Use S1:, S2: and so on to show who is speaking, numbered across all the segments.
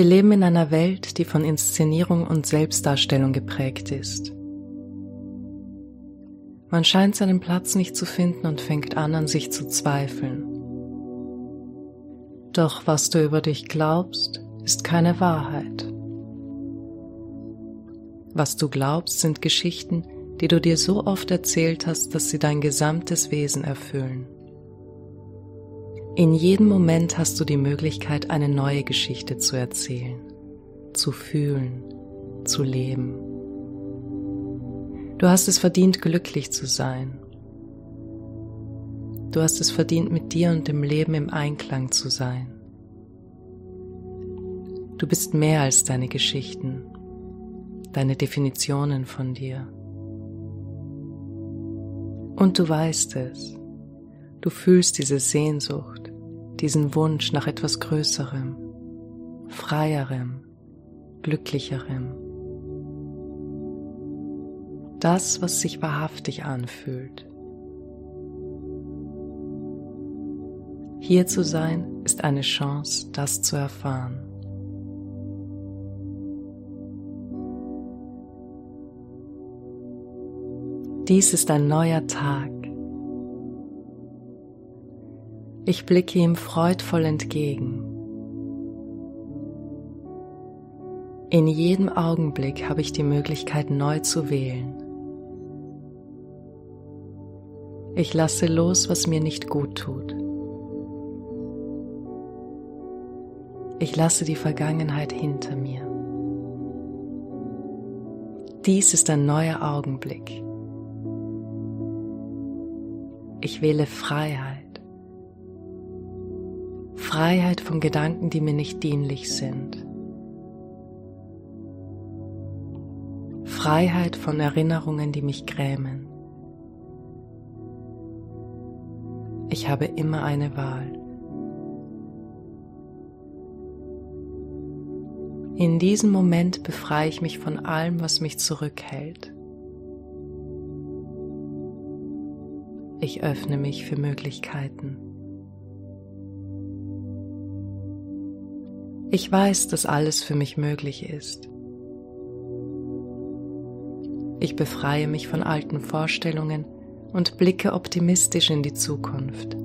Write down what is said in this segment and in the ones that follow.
S1: Wir leben in einer Welt, die von Inszenierung und Selbstdarstellung geprägt ist. Man scheint seinen Platz nicht zu finden und fängt an, an sich zu zweifeln. Doch was du über dich glaubst, ist keine Wahrheit. Was du glaubst, sind Geschichten, die du dir so oft erzählt hast, dass sie dein gesamtes Wesen erfüllen. In jedem Moment hast du die Möglichkeit, eine neue Geschichte zu erzählen, zu fühlen, zu leben. Du hast es verdient, glücklich zu sein. Du hast es verdient, mit dir und dem Leben im Einklang zu sein. Du bist mehr als deine Geschichten, deine Definitionen von dir. Und du weißt es. Du fühlst diese Sehnsucht, diesen Wunsch nach etwas Größerem, Freierem, Glücklicherem. Das, was sich wahrhaftig anfühlt. Hier zu sein ist eine Chance, das zu erfahren. Dies ist ein neuer Tag. Ich blicke ihm freudvoll entgegen. In jedem Augenblick habe ich die Möglichkeit neu zu wählen. Ich lasse los, was mir nicht gut tut. Ich lasse die Vergangenheit hinter mir. Dies ist ein neuer Augenblick. Ich wähle Freiheit. Freiheit von Gedanken, die mir nicht dienlich sind. Freiheit von Erinnerungen, die mich grämen. Ich habe immer eine Wahl. In diesem Moment befreie ich mich von allem, was mich zurückhält. Ich öffne mich für Möglichkeiten. Ich weiß, dass alles für mich möglich ist. Ich befreie mich von alten Vorstellungen und blicke optimistisch in die Zukunft.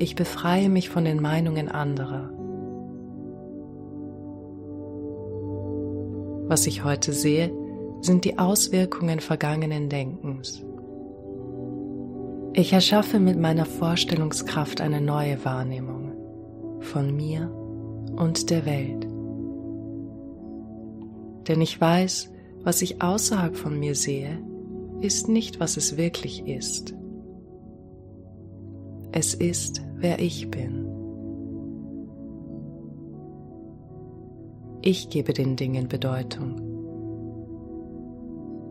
S1: Ich befreie mich von den Meinungen anderer. Was ich heute sehe, sind die Auswirkungen vergangenen Denkens. Ich erschaffe mit meiner Vorstellungskraft eine neue Wahrnehmung von mir und der Welt. Denn ich weiß, was ich außerhalb von mir sehe, ist nicht, was es wirklich ist. Es ist, wer ich bin. Ich gebe den Dingen Bedeutung.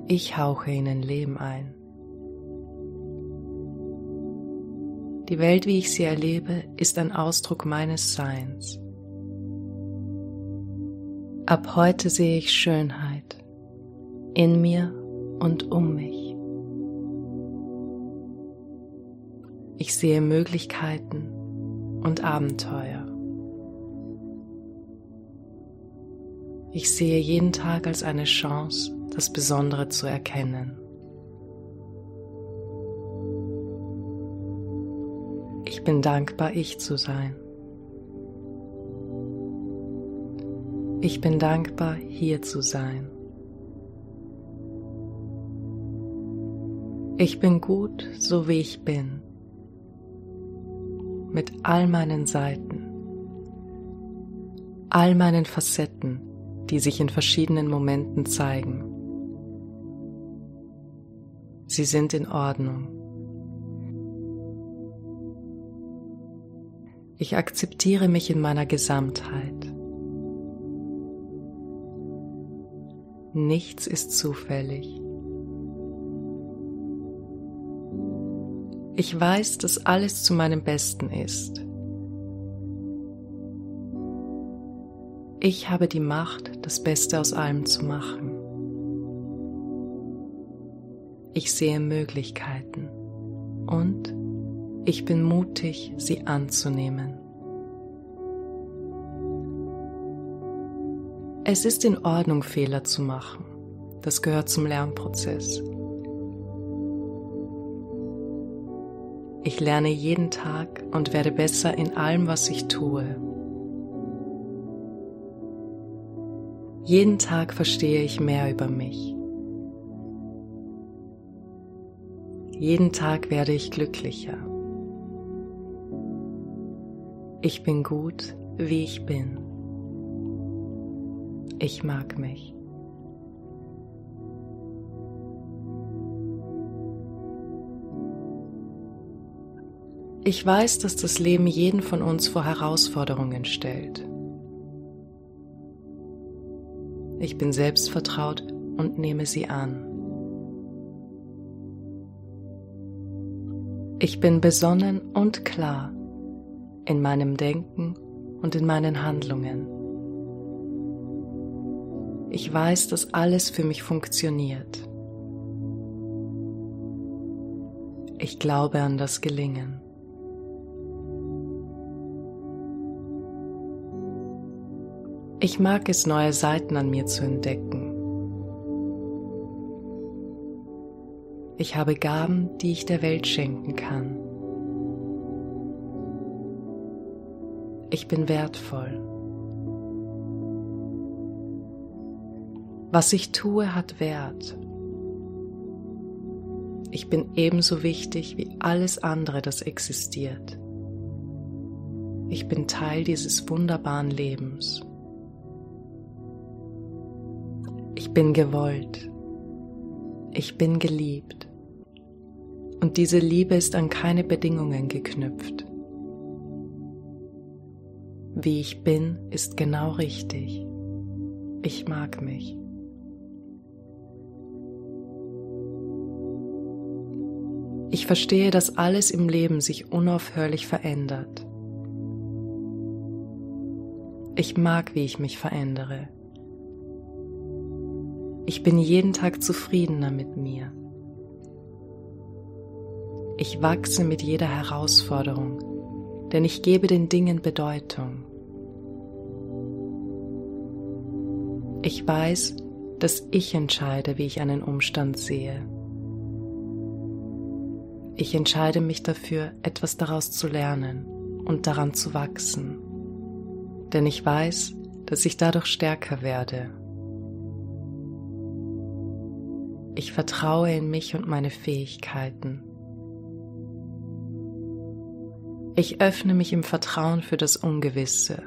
S1: Ich hauche ihnen Leben ein. Die Welt, wie ich sie erlebe, ist ein Ausdruck meines Seins. Ab heute sehe ich Schönheit in mir und um mich. Ich sehe Möglichkeiten und Abenteuer. Ich sehe jeden Tag als eine Chance, das Besondere zu erkennen. Ich bin dankbar, ich zu sein. Ich bin dankbar, hier zu sein. Ich bin gut, so wie ich bin, mit all meinen Seiten, all meinen Facetten, die sich in verschiedenen Momenten zeigen. Sie sind in Ordnung. Ich akzeptiere mich in meiner Gesamtheit. Nichts ist zufällig. Ich weiß, dass alles zu meinem Besten ist. Ich habe die Macht, das Beste aus allem zu machen. Ich sehe Möglichkeiten und Ich bin mutig, sie anzunehmen. Es ist in Ordnung, Fehler zu machen. Das gehört zum Lernprozess. Ich lerne jeden Tag und werde besser in allem, was ich tue. Jeden Tag verstehe ich mehr über mich. Jeden Tag werde ich glücklicher. Ich bin gut, wie ich bin. Ich mag mich. Ich weiß, dass das Leben jeden von uns vor Herausforderungen stellt. Ich bin selbstvertraut und nehme sie an. Ich bin besonnen und klar in meinem Denken und in meinen Handlungen. Ich weiß, dass alles für mich funktioniert. Ich glaube an das Gelingen. Ich mag es, neue Seiten an mir zu entdecken. Ich habe Gaben, die ich der Welt schenken kann. Ich bin wertvoll. Was ich tue, hat Wert. Ich bin ebenso wichtig wie alles andere, das existiert. Ich bin Teil dieses wunderbaren Lebens. Ich bin gewollt. Ich bin geliebt. Und diese Liebe ist an keine Bedingungen geknüpft. Wie ich bin, ist genau richtig. Ich mag mich. Ich verstehe, dass alles im Leben sich unaufhörlich verändert. Ich mag, wie ich mich verändere. Ich bin jeden Tag zufriedener mit mir. Ich wachse mit jeder Herausforderung, denn ich gebe den Dingen Bedeutung. Ich weiß, dass ich entscheide, wie ich einen Umstand sehe. Ich entscheide mich dafür, etwas daraus zu lernen und daran zu wachsen, denn ich weiß, dass ich dadurch stärker werde Ich vertraue in mich und meine Fähigkeiten. Ich öffne mich im Vertrauen für das Ungewisse,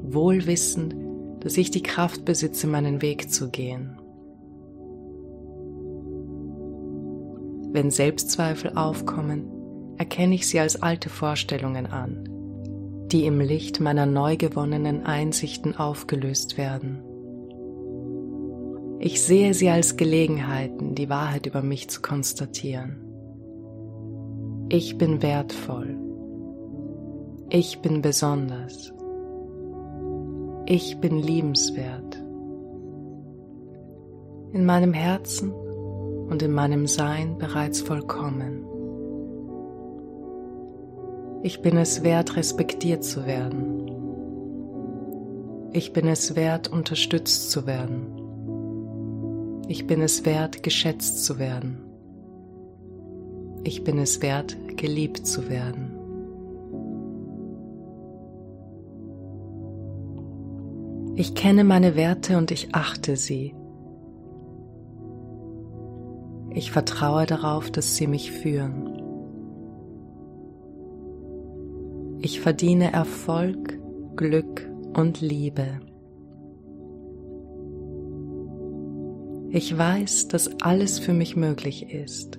S1: wohl wissend, dass ich die Kraft besitze, meinen Weg zu gehen. Wenn Selbstzweifel aufkommen, erkenne ich sie als alte Vorstellungen an, die im Licht meiner neu gewonnenen Einsichten aufgelöst werden. Ich sehe sie als Gelegenheiten, die Wahrheit über mich zu konstatieren. Ich bin wertvoll. Ich bin besonders. Ich bin liebenswert. In meinem Herzen und in meinem Sein bereits vollkommen. Ich bin es wert, respektiert zu werden. Ich bin es wert, unterstützt zu werden. Ich bin es wert, geschätzt zu werden. Ich bin es wert, geliebt zu werden. Ich kenne meine Werte und ich achte sie. Ich vertraue darauf, dass sie mich führen. Ich verdiene Erfolg, Glück und Liebe. Ich weiß, dass alles für mich möglich ist.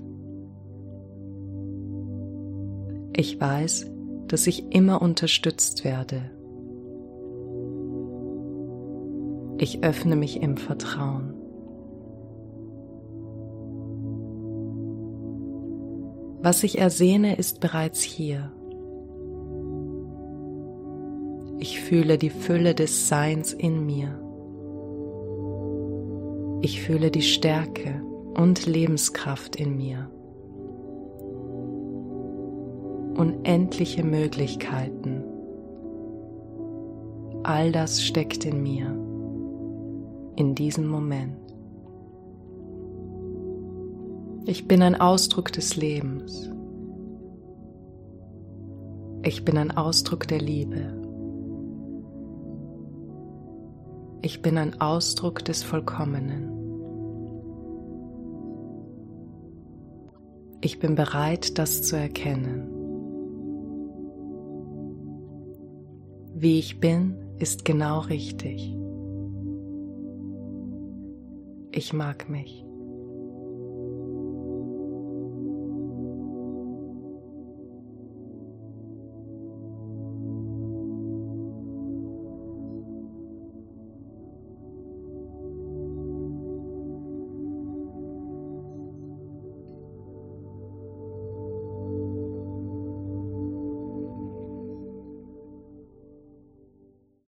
S1: Ich weiß, dass ich immer unterstützt werde. Ich öffne mich im Vertrauen. Was ich ersehne, ist bereits hier. Ich fühle die Fülle des Seins in mir. Ich fühle die Stärke und Lebenskraft in mir. unendliche Möglichkeiten. All das steckt in mir, in diesem Moment. Ich bin ein Ausdruck des Lebens. Ich bin ein Ausdruck der Liebe. Ich bin ein Ausdruck des Vollkommenen. Ich bin bereit, das zu erkennen. Wie ich bin, ist genau richtig. Ich mag mich.